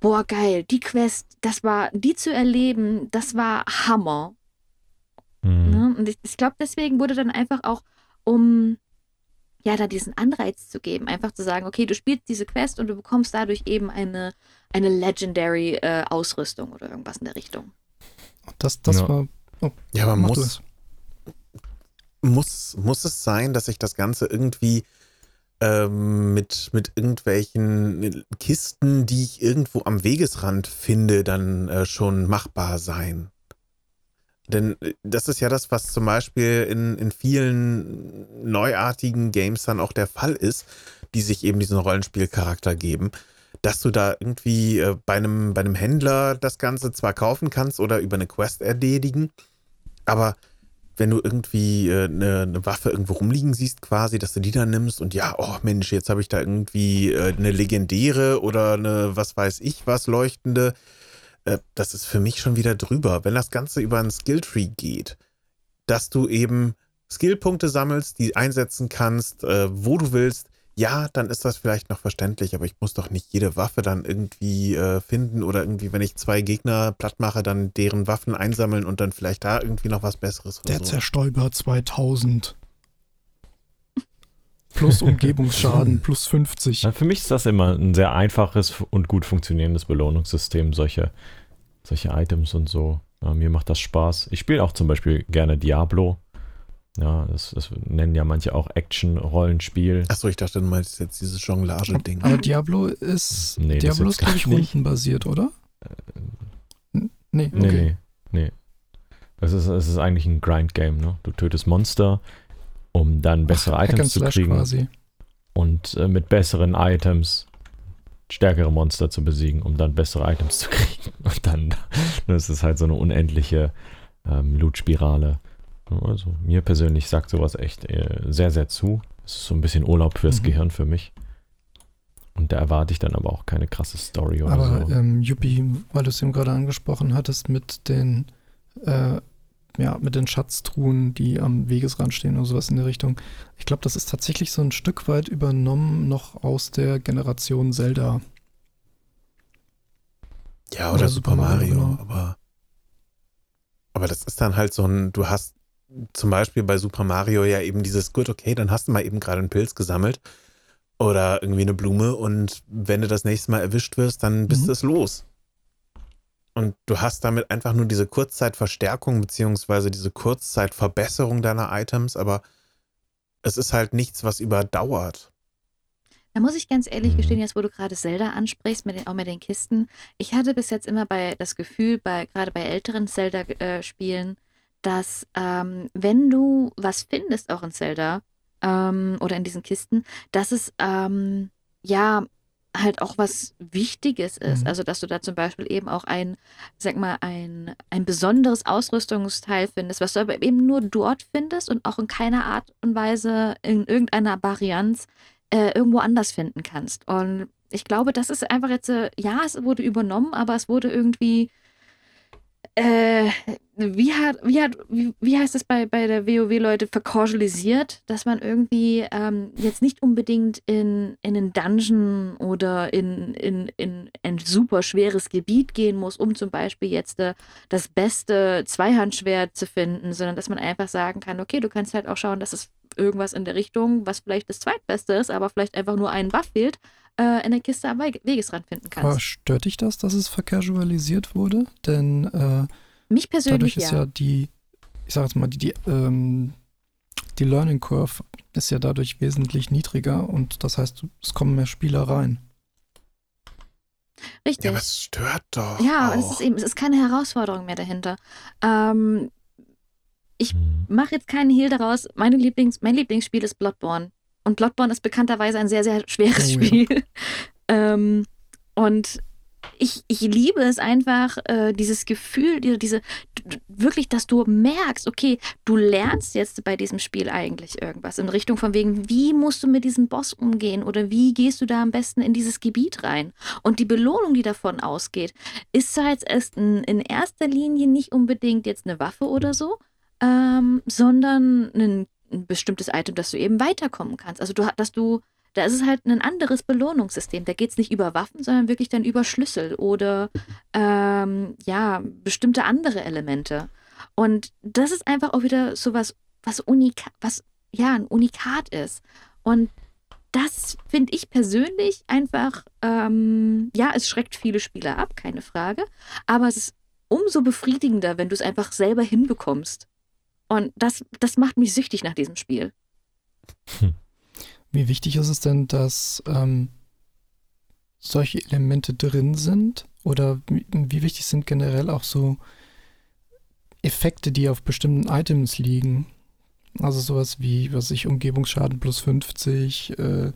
boah, geil, die Quest, das war, die zu erleben, das war Hammer. Mhm. Ne? Und ich, ich glaube, deswegen wurde dann einfach auch, um ja, da diesen Anreiz zu geben, einfach zu sagen, okay, du spielst diese Quest und du bekommst dadurch eben eine, eine Legendary äh, Ausrüstung oder irgendwas in der Richtung. Das, das ja. war. Oh, ja, aber muss, muss, muss es sein, dass sich das Ganze irgendwie ähm, mit, mit irgendwelchen Kisten, die ich irgendwo am Wegesrand finde, dann äh, schon machbar sein. Denn äh, das ist ja das, was zum Beispiel in, in vielen neuartigen Games dann auch der Fall ist, die sich eben diesen Rollenspielcharakter geben, dass du da irgendwie äh, bei, einem, bei einem Händler das Ganze zwar kaufen kannst oder über eine Quest erledigen, aber wenn du irgendwie äh, eine, eine, Waffe irgendwo rumliegen siehst, quasi, dass du die dann nimmst und ja, oh Mensch, jetzt habe ich da irgendwie äh, eine legendäre oder eine, was weiß ich, was leuchtende, äh, das ist für mich schon wieder drüber. Wenn das Ganze über einen Skilltree geht, dass du eben Skillpunkte sammelst, die einsetzen kannst, äh, wo du willst, ja, dann ist das vielleicht noch verständlich, aber ich muss doch nicht jede Waffe dann irgendwie äh, finden oder irgendwie, wenn ich zwei Gegner platt mache, dann deren Waffen einsammeln und dann vielleicht da irgendwie noch was Besseres. Der so. Zerstäuber 2000. Plus Umgebungsschaden, plus 50. Ja, für mich ist das immer ein sehr einfaches und gut funktionierendes Belohnungssystem, solche, solche Items und so. Ja, mir macht das Spaß. Ich spiele auch zum Beispiel gerne Diablo. Ja, das, das nennen ja manche auch Action-Rollenspiel. Achso, ich dachte, du meinst jetzt dieses Jonglage-Ding. Aber Diablo ist, nee, Diablo ist, glaube ich, rundenbasiert, oder? Äh, nee, okay. nee, nee. Es ist, es ist eigentlich ein Grind-Game, ne? Du tötest Monster, um dann bessere Ach, Items zu kriegen. Quasi. Und äh, mit besseren Items stärkere Monster zu besiegen, um dann bessere Items zu kriegen. Und dann, das ist halt so eine unendliche ähm, Loot-Spirale. Also mir persönlich sagt sowas echt äh, sehr, sehr zu. Es ist so ein bisschen Urlaub fürs mhm. Gehirn für mich. Und da erwarte ich dann aber auch keine krasse Story oder aber, so. Ähm, Yuppie, weil du es eben gerade angesprochen hattest, mit den, äh, ja, mit den Schatztruhen, die am Wegesrand stehen oder sowas in der Richtung. Ich glaube, das ist tatsächlich so ein Stück weit übernommen noch aus der Generation Zelda. Ja, oder, oder Super, Super, Mario, Mario genau. aber, aber das ist dann halt so ein, du hast zum Beispiel bei Super Mario ja eben dieses, gut, okay, dann hast du mal eben gerade einen Pilz gesammelt oder irgendwie eine Blume und wenn du das nächste Mal erwischt wirst, dann bist mhm. es los. Und du hast damit einfach nur diese Kurzzeitverstärkung beziehungsweise diese Kurzzeitverbesserung deiner Items, aber es ist halt nichts, was überdauert. Da muss ich ganz ehrlich gestehen, mhm. jetzt wo du gerade Zelda ansprichst, mit den, auch mit den Kisten, ich hatte bis jetzt immer bei das Gefühl, bei gerade bei älteren Zelda-Spielen, äh, dass ähm, wenn du was findest, auch in Zelda ähm, oder in diesen Kisten, dass es ähm, ja halt auch was Wichtiges ist. Mhm. Also, dass du da zum Beispiel eben auch ein, sag mal, ein, ein besonderes Ausrüstungsteil findest, was du aber eben nur dort findest und auch in keiner Art und Weise in irgendeiner Varianz äh, irgendwo anders finden kannst. Und ich glaube, das ist einfach jetzt, äh, ja, es wurde übernommen, aber es wurde irgendwie äh, wie, hat, wie, hat, wie, wie heißt das bei, bei der WoW-Leute, verkausalisiert, dass man irgendwie ähm, jetzt nicht unbedingt in, in einen Dungeon oder in, in, in ein super schweres Gebiet gehen muss, um zum Beispiel jetzt äh, das beste Zweihandschwert zu finden, sondern dass man einfach sagen kann, okay, du kannst halt auch schauen, dass es irgendwas in der Richtung, was vielleicht das zweitbeste ist, aber vielleicht einfach nur einen Buff fehlt, äh, in der Kiste am Wegesrand finden kannst. Aber stört dich das, dass es vercasualisiert wurde? Denn äh, mich persönlich dadurch ist ja. ja die, ich sag jetzt mal, die, die, ähm, die Learning Curve ist ja dadurch wesentlich niedriger und das heißt, es kommen mehr Spieler rein. Richtig. Ja, aber es stört doch. Ja, es ist eben, es ist keine Herausforderung mehr dahinter. Ähm, ich mhm. mache jetzt keinen Hehl daraus. Meine Lieblings, mein Lieblingsspiel ist Bloodborne. Und Bloodborne ist bekannterweise ein sehr, sehr schweres oh, Spiel. Ja. ähm, und ich, ich liebe es einfach, äh, dieses Gefühl, diese, diese, wirklich, dass du merkst, okay, du lernst jetzt bei diesem Spiel eigentlich irgendwas in Richtung von wegen, wie musst du mit diesem Boss umgehen oder wie gehst du da am besten in dieses Gebiet rein? Und die Belohnung, die davon ausgeht, ist zwar jetzt erst in, in erster Linie nicht unbedingt jetzt eine Waffe oder so, ähm, sondern ein ein bestimmtes Item, dass du eben weiterkommen kannst. Also du, dass du, da ist es halt ein anderes Belohnungssystem. Da geht es nicht über Waffen, sondern wirklich dann über Schlüssel oder ähm, ja, bestimmte andere Elemente. Und das ist einfach auch wieder so was, was, Unika was ja, ein Unikat ist. Und das finde ich persönlich einfach, ähm, ja, es schreckt viele Spieler ab, keine Frage. Aber es ist umso befriedigender, wenn du es einfach selber hinbekommst. Und das, das macht mich süchtig nach diesem Spiel. Hm. Wie wichtig ist es denn, dass ähm, solche Elemente drin sind? Oder wie, wichtig sind generell auch so Effekte, die auf bestimmten Items liegen? Also sowas wie, was ich, Umgebungsschaden plus 50, äh,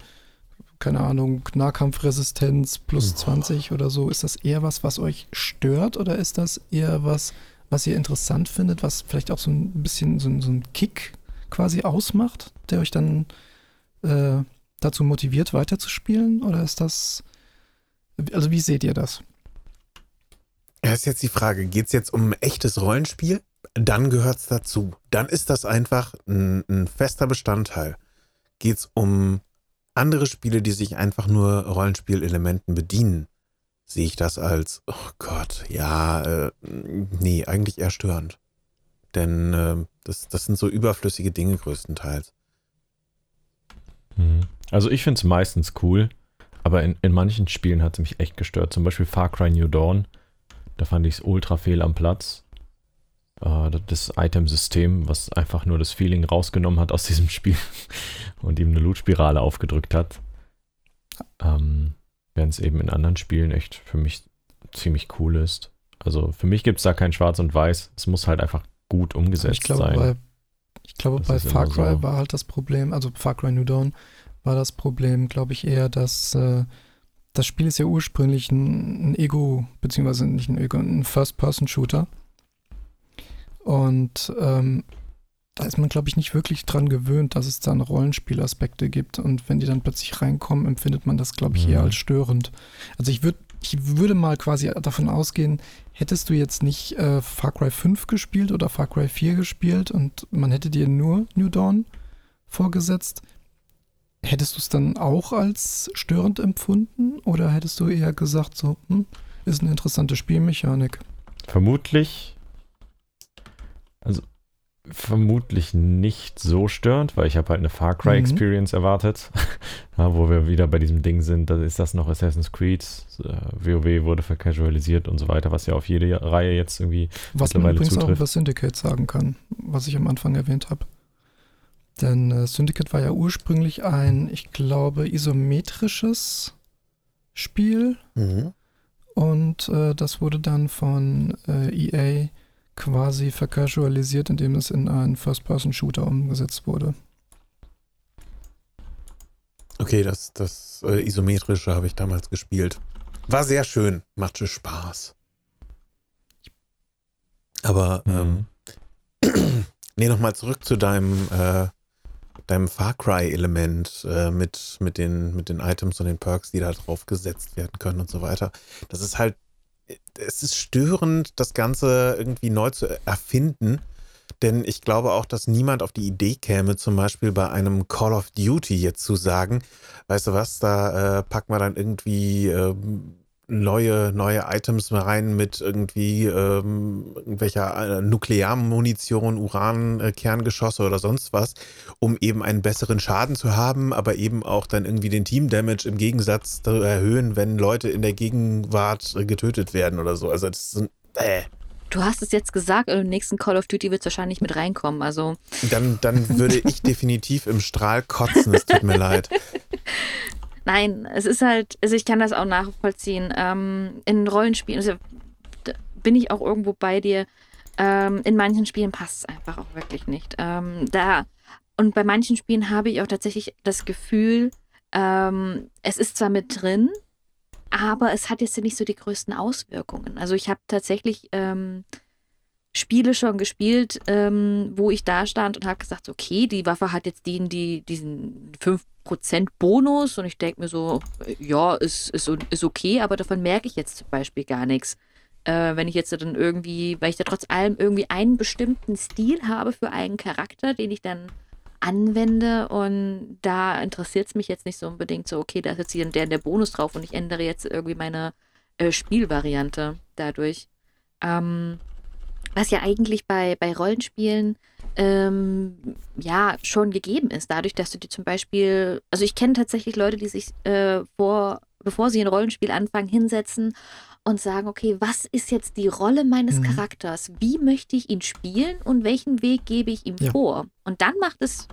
keine Ahnung, Nahkampfresistenz plus 20 oder so. Ist das eher was, was euch stört oder ist das eher was, was ihr interessant findet, was vielleicht auch so ein bisschen so, so ein Kick quasi ausmacht, der euch dann äh, dazu motiviert, weiterzuspielen? Oder ist das, also wie seht ihr das? Das ist jetzt die Frage, geht es jetzt um ein echtes Rollenspiel? Dann gehört es dazu. Dann ist das einfach ein, ein fester Bestandteil. Geht es um andere Spiele, die sich einfach nur Rollenspielelementen bedienen, sehe ich das als, oh Gott, ja, äh, nee, eigentlich eher störend. Denn äh, das, das sind so überflüssige Dinge größtenteils. Mhm. Also ich finde es meistens cool, aber in, in manchen Spielen hat es mich echt gestört. Zum Beispiel Far Cry New Dawn. Da fand ich es ultra fehl am Platz. Uh, das Item-System, was einfach nur das Feeling rausgenommen hat aus diesem Spiel und ihm eine Loot-Spirale aufgedrückt hat. Ähm, Während es eben in anderen Spielen echt für mich ziemlich cool ist. Also für mich gibt es da kein Schwarz und Weiß. Es muss halt einfach gut umgesetzt ich glaube, sein. Bei, ich glaube, das bei Far Cry so. war halt das Problem, also Far Cry New Dawn war das Problem, glaube ich, eher, dass äh, das Spiel ist ja ursprünglich ein, ein Ego, beziehungsweise nicht ein Ego, ein First-Person-Shooter. Und ähm, da ist man, glaube ich, nicht wirklich dran gewöhnt, dass es dann Rollenspielaspekte gibt. Und wenn die dann plötzlich reinkommen, empfindet man das, glaube ich, eher mhm. als störend. Also ich würde ich würde mal quasi davon ausgehen, hättest du jetzt nicht äh, Far Cry 5 gespielt oder Far Cry 4 gespielt und man hätte dir nur New Dawn vorgesetzt, hättest du es dann auch als störend empfunden oder hättest du eher gesagt, so, hm, ist eine interessante Spielmechanik? Vermutlich. Also vermutlich nicht so störend, weil ich habe halt eine Far Cry mhm. Experience erwartet, ja, wo wir wieder bei diesem Ding sind, da ist das noch Assassin's Creed, WoW äh, wurde vercasualisiert und so weiter, was ja auf jede Reihe jetzt irgendwie was man übrigens zutrifft. auch über Syndicate sagen kann, was ich am Anfang erwähnt habe. Denn äh, Syndicate war ja ursprünglich ein, ich glaube, isometrisches Spiel mhm. und äh, das wurde dann von äh, EA quasi vercasualisiert, indem es in einen First-Person-Shooter umgesetzt wurde. Okay, das, das äh, Isometrische habe ich damals gespielt. War sehr schön, machte Spaß. Aber, mhm. ähm, nee, nochmal zurück zu deinem, äh, deinem Far Cry-Element äh, mit, mit, den, mit den Items und den Perks, die da drauf gesetzt werden können und so weiter. Das ist halt es ist störend, das Ganze irgendwie neu zu erfinden. Denn ich glaube auch, dass niemand auf die Idee käme, zum Beispiel bei einem Call of Duty jetzt zu sagen, weißt du was, da äh, packen wir dann irgendwie äh, neue, neue Items rein mit irgendwie ähm, irgendwelcher äh, Nuklearmunition, Uran, äh, Kerngeschosse oder sonst was, um eben einen besseren Schaden zu haben, aber eben auch dann irgendwie den Team Damage im Gegensatz zu erhöhen, wenn Leute in der Gegenwart äh, getötet werden oder so. Also das sind äh. Du hast es jetzt gesagt, im nächsten Call of Duty wird es wahrscheinlich mit reinkommen. Also. Dann, dann würde ich definitiv im Strahl kotzen, es tut mir leid. Nein, es ist halt, also ich kann das auch nachvollziehen. Ähm, in Rollenspielen, also bin ich auch irgendwo bei dir. Ähm, in manchen Spielen passt es einfach auch wirklich nicht. Ähm, da und bei manchen Spielen habe ich auch tatsächlich das Gefühl, ähm, es ist zwar mit drin, aber es hat jetzt nicht so die größten Auswirkungen. Also ich habe tatsächlich ähm, Spiele schon gespielt, ähm, wo ich da stand und habe gesagt, okay, die Waffe hat jetzt den, die, diesen 5% Bonus und ich denke mir so, ja, ist, ist, ist okay, aber davon merke ich jetzt zum Beispiel gar nichts. Äh, wenn ich jetzt dann irgendwie, weil ich da trotz allem irgendwie einen bestimmten Stil habe für einen Charakter, den ich dann anwende und da interessiert es mich jetzt nicht so unbedingt so, okay, da ist jetzt hier der, der Bonus drauf und ich ändere jetzt irgendwie meine äh, Spielvariante dadurch. Ähm, was ja eigentlich bei, bei Rollenspielen ähm, ja schon gegeben ist, dadurch, dass du dir zum Beispiel, also ich kenne tatsächlich Leute, die sich äh, vor, bevor sie ein Rollenspiel anfangen, hinsetzen und sagen, okay, was ist jetzt die Rolle meines mhm. Charakters? Wie möchte ich ihn spielen und welchen Weg gebe ich ihm ja. vor? Und dann macht es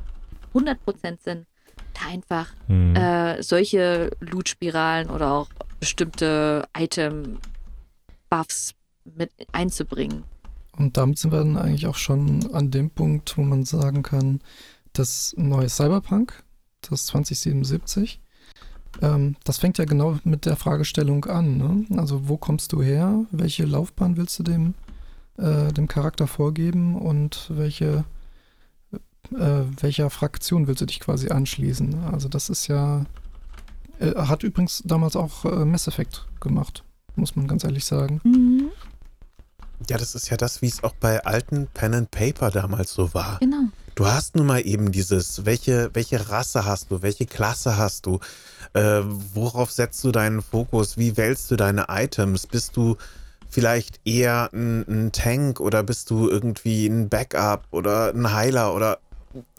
100% Sinn. da einfach Hm. äh, solche Loot-Spiralen oder auch bestimmte Item-Buffs mit einzubringen. Und damit sind wir dann eigentlich auch schon an dem Punkt, wo man sagen kann, das neue Cyberpunk, das 2077, ähm, das fängt ja genau mit der Fragestellung an. Ne? Also wo kommst du her? Welche Laufbahn willst du dem, äh, dem Charakter vorgeben und welche, äh, welcher Fraktion willst du dich quasi anschließen? Also das ist ja, äh, hat übrigens damals auch äh, Mass Effect gemacht, muss man ganz ehrlich sagen. Mhm. Ja, das ist ja das, wie es auch bei alten Pen and Paper damals so war. Genau. Du hast nun mal eben dieses, welche, welche Rasse hast du, welche Klasse hast du, äh, worauf setzt du deinen Fokus, wie wählst du deine Items, bist du vielleicht eher ein, ein Tank oder bist du irgendwie ein Backup oder ein Heiler oder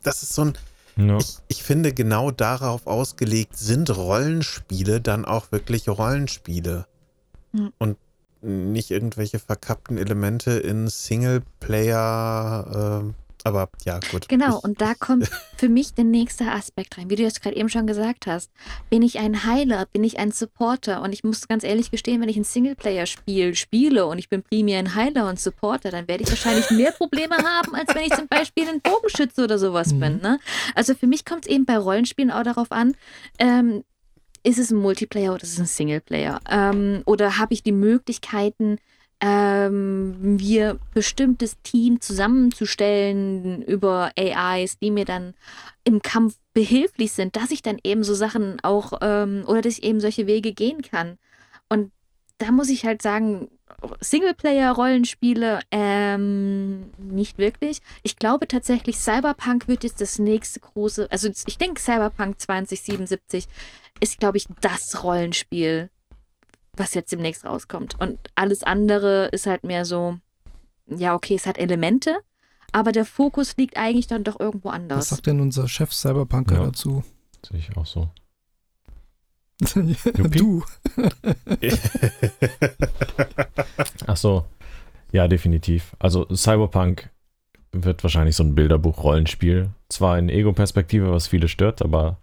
das ist so ein, Ja. ich, ich finde genau darauf ausgelegt sind Rollenspiele dann auch wirklich Rollenspiele Hm. und nicht irgendwelche verkappten Elemente in Singleplayer, äh, aber ja, gut. Genau, Ich- und da kommt für mich der nächste Aspekt rein. Wie du jetzt gerade eben schon gesagt hast, bin ich ein Heiler, bin ich ein Supporter? Und ich muss ganz ehrlich gestehen, wenn ich ein Singleplayer-Spiel spiele und ich bin primär ein Heiler und Supporter, dann werde ich wahrscheinlich mehr Probleme haben, als wenn ich zum Beispiel ein Bogenschütze oder sowas Mhm. bin. Ne? Also für mich kommt es eben bei Rollenspielen auch darauf an, ähm, ist es ein Multiplayer oder ist es ein Singleplayer? Ähm, oder habe ich die Möglichkeiten, ähm, wir bestimmtes Team zusammenzustellen über AIs, die mir dann im Kampf behilflich sind, dass ich dann eben so Sachen auch ähm, oder dass ich eben solche Wege gehen kann. Und da muss ich halt sagen, Singleplayer-Rollenspiele ähm, nicht wirklich. Ich glaube tatsächlich, Cyberpunk wird jetzt das nächste große, also ich denke, Cyberpunk 2077 ist, glaube ich, das Rollenspiel, was jetzt demnächst rauskommt. Und alles andere ist halt mehr so, ja, okay, es hat Elemente, aber der Fokus liegt eigentlich dann doch irgendwo Was anders. sagt denn unser Chef Cyberpunker Ja. dazu? Sehe ich auch so. Du. Ach so. Ja, definitiv. Also Cyberpunk wird wahrscheinlich so ein Bilderbuch-Rollenspiel. Zwar in Ego-Perspektive, was viele stört, aber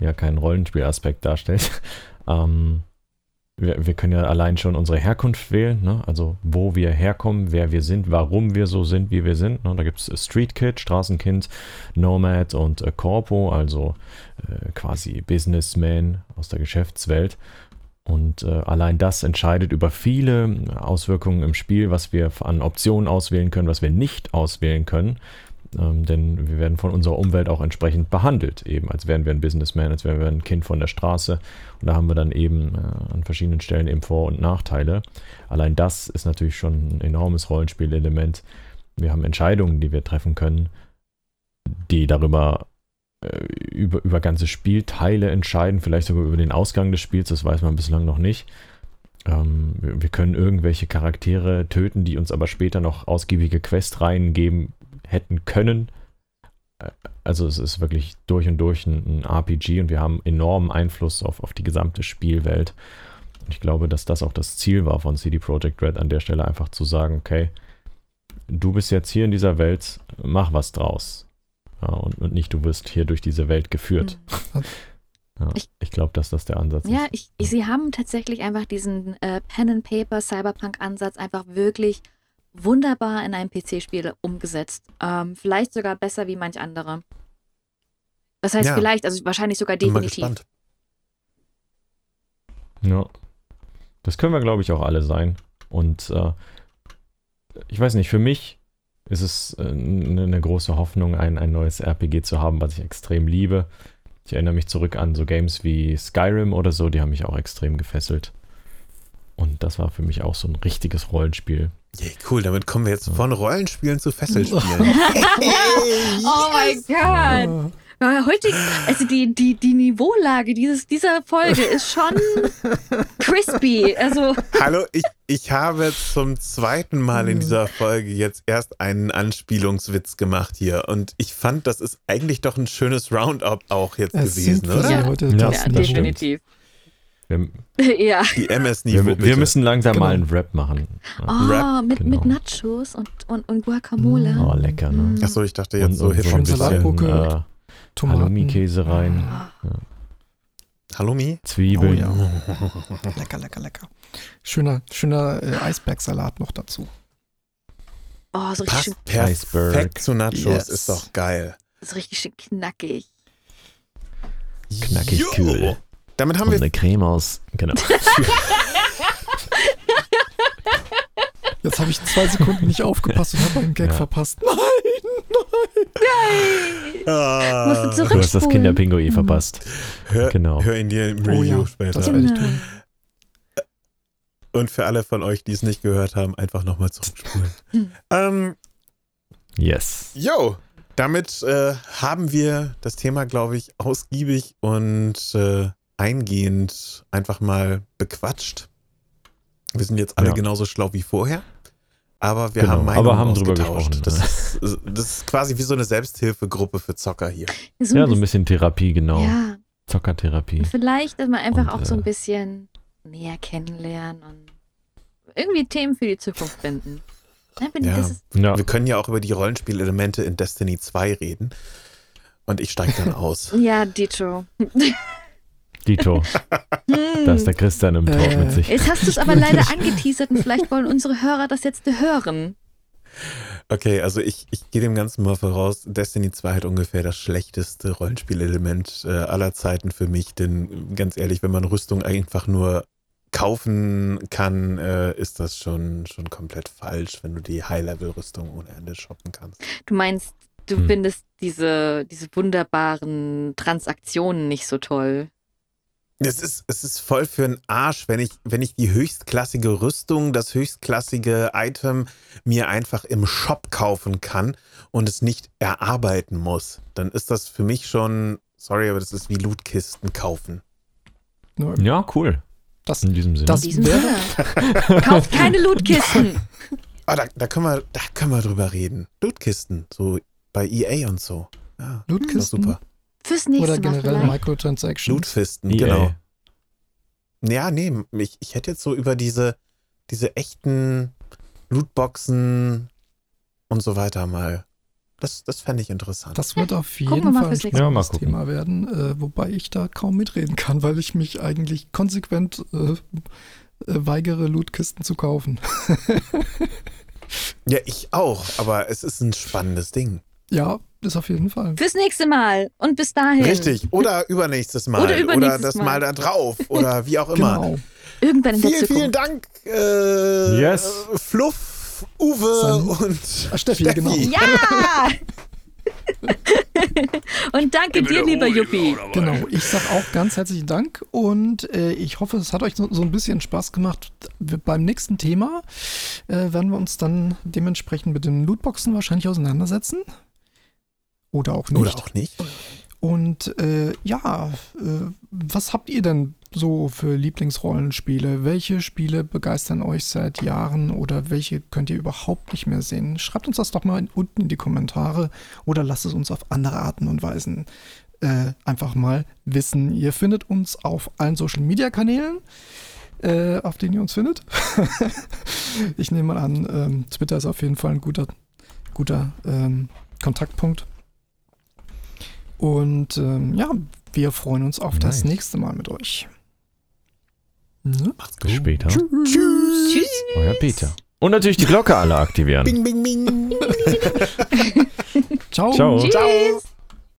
ja keinen Rollenspielaspekt darstellt. Ähm, wir, wir können ja allein schon unsere Herkunft wählen, ne? also wo wir herkommen, wer wir sind, warum wir so sind, wie wir sind. Ne? Da gibt es Street Kid, Straßenkind, Nomad und äh, Corpo, also äh, quasi Businessman aus der Geschäftswelt. Und äh, allein das entscheidet über viele Auswirkungen im Spiel, was wir an Optionen auswählen können, was wir nicht auswählen können. Ähm, denn wir werden von unserer Umwelt auch entsprechend behandelt, eben als wären wir ein Businessman, als wären wir ein Kind von der Straße. Und da haben wir dann eben äh, an verschiedenen Stellen eben Vor- und Nachteile. Allein das ist natürlich schon ein enormes Rollenspielelement. Wir haben Entscheidungen, die wir treffen können, die darüber äh, über, über ganze Spielteile entscheiden, vielleicht sogar über den Ausgang des Spiels, das weiß man bislang noch nicht. Ähm, wir, wir können irgendwelche Charaktere töten, die uns aber später noch ausgiebige Questreihen geben hätten können. Äh, Also es ist wirklich durch und durch ein, ein RPG und wir haben enormen Einfluss auf, auf die gesamte Spielwelt. Und ich glaube, dass das auch das Ziel war von CD Projekt Red an der Stelle einfach zu sagen, okay, du bist jetzt hier in dieser Welt, mach was draus. Ja, und, und nicht, du wirst hier durch diese Welt geführt. Ja, Ich- ich glaube, dass das der Ansatz Ja, ist. ich, ich, sie haben tatsächlich einfach diesen äh, Pen and Paper Cyberpunk-Ansatz einfach wirklich wunderbar in einem PC-Spiel umgesetzt. Ähm, vielleicht sogar besser wie manch andere. Was heißt Ja. vielleicht? Also wahrscheinlich sogar Bin mal definitiv. gespannt. Ja. Das können wir, glaube ich, auch alle sein. Und äh, ich weiß nicht, für mich ist es äh, eine große Hoffnung, ein, ein neues RPG zu haben, was ich extrem liebe. Ich erinnere mich zurück an so Games wie Skyrim oder so, die haben mich auch extrem gefesselt. Und das war für mich auch so ein richtiges Rollenspiel. Yeah, cool, damit kommen wir jetzt von Rollenspielen zu Fesselspielen. Oh mein Gott! Heute, also die, die, die Niveaulage dieses, dieser Folge ist schon crispy. Also, Hallo, ich, ich habe zum zweiten Mal Mhm. in dieser Folge jetzt erst einen Anspielungswitz gemacht hier. Und ich fand, das ist eigentlich doch ein schönes Roundup auch jetzt Es gewesen, oder? Ja. heute Ja, das ja, das Niveau. stimmt. Wir, Ja. Die MS-Niveau. wir, wir müssen langsam Genau. mal einen Rap machen. Ja. Oh, Rap, mit, mit genau. Nachos und, und, und Guacamole. Mm. Oh, lecker, ne? Achso, ich dachte jetzt Und- so und hip so ein ein bisschen. Salatgurke. äh, Tomaten. Halloumi-Käse rein, Ah, Halloumi? Zwiebeln. Oh Lecker, lecker, lecker. Schöner, schöner äh, Eisbergsalat noch dazu. Oh, so richtig, schön, perfekt zu Nachos. Yes. Ist doch geil. so richtig schön knackig. Knackig Jo. kühl. Damit haben Und wir eine Creme aus. Genau. Jetzt habe ich zwei Sekunden nicht aufgepasst und habe einen Gag Ja. verpasst. Nein! Ah, Musst du Du hast das zurückspulen. Kinderpinguin verpasst. hör, Genau. hör ihn dir im Oh Review ja, später. das an. werde ich Genau. tun. Und für alle von euch, die es nicht gehört haben, einfach nochmal zurückspulen. Hm. ähm, Yes. Jo, damit äh, haben wir das Thema, glaube ich, ausgiebig und äh, eingehend einfach mal bequatscht. Wir sind jetzt alle Ja. genauso schlau wie vorher, aber wir Genau, haben Meinungen aber haben drüber gesprochen, Das, ist, das ist quasi wie so eine Selbsthilfegruppe für Zocker hier. So Ja, so ein bisschen Therapie, genau. Ja, Zockertherapie. und vielleicht, dass man einfach Und, auch so äh, ein bisschen näher kennenlernen und irgendwie Themen für die Zukunft finden. Ja, Ja, Wir können ja auch über die Rollenspielelemente in Destiny 2 reden. Und ich steige dann aus. ja, Dito. Dito. Hm. Da ist der Christian im Äh, mit sich. Jetzt hast du es aber leider angeteasert und vielleicht wollen unsere Hörer das jetzt hören. Okay, also ich, ich gehe dem Ganzen mal voraus. Destiny 2 hat ungefähr das schlechteste Rollenspielelement äh, aller Zeiten für mich, denn ganz ehrlich, wenn man Rüstung einfach nur kaufen kann, äh, ist das schon, schon komplett falsch, wenn du die High-Level-Rüstung ohne Ende shoppen kannst. Du meinst, du Hm. findest diese, diese wunderbaren Transaktionen nicht so toll. Es ist, es ist voll für einen Arsch, wenn ich, wenn ich die höchstklassige Rüstung, das höchstklassige Item mir einfach im Shop kaufen kann und es nicht erarbeiten muss. Dann ist das für mich schon, sorry, aber das ist wie Lootkisten kaufen. Ja, cool. Das, In diesem Sinne. Das In diesem Sinne. Kauft keine Lootkisten. Ah, da, da, können wir, da können wir drüber reden. Lootkisten, so bei EA und so. Ja, das ist Lootkisten super. Fürs nächste oder Mal generell vielleicht. Microtransactions. Lootfisten, EA. genau. Ja, nee, ich, ich hätte jetzt so über diese, diese echten Lootboxen und so weiter mal. Das, das fände ich interessant. Das wird auf Gucken wir jeden mal Fall ein Mal. Ja, mal spannendes gucken. Thema werden, äh, wobei ich da kaum mitreden kann, weil ich mich eigentlich konsequent äh, äh, weigere, Lootkisten zu kaufen. Ja, ich auch, aber es ist ein spannendes Ding. ja, ist auf jeden Fall. Fürs nächste Mal. Und bis dahin. Richtig. Oder übernächstes Mal. Oder übernächstes das Mal. Mal da drauf. Oder wie auch immer. Genau. Irgendwann in der Vielen, Zukunft. vielen Dank, äh, Yes. Fluff, Uwe San- und Ah, Steffi, genau. Ja! Und danke dir, lieber Juppie. Genau, ich sag auch ganz herzlichen Dank und äh, ich hoffe, es hat euch so, so ein bisschen Spaß gemacht. Wir, beim nächsten Thema äh, werden wir uns dann dementsprechend mit den Lootboxen wahrscheinlich auseinandersetzen. Oder auch nicht. Oder auch nicht. Und äh, ja, äh, was habt ihr denn so für Lieblingsrollenspiele? Welche Spiele begeistern euch seit Jahren oder welche könnt ihr überhaupt nicht mehr sehen? Schreibt uns das doch mal in, unten in die Kommentare oder lasst es uns auf andere Arten und Weisen äh, einfach mal wissen. Ihr findet uns auf allen Social Media Kanälen, äh, auf denen ihr uns findet. ich nehme mal an, ähm, Twitter ist auf jeden Fall ein guter, guter ähm, Kontaktpunkt. Und ähm, ja, wir freuen uns auf das Nice. nächste Mal mit euch. Ne? Macht's Bis später. Tschüss. Euer Peter. Und natürlich die Glocke alle aktivieren. Bing, bing, bing. Ciao. Ciao. Tschüss.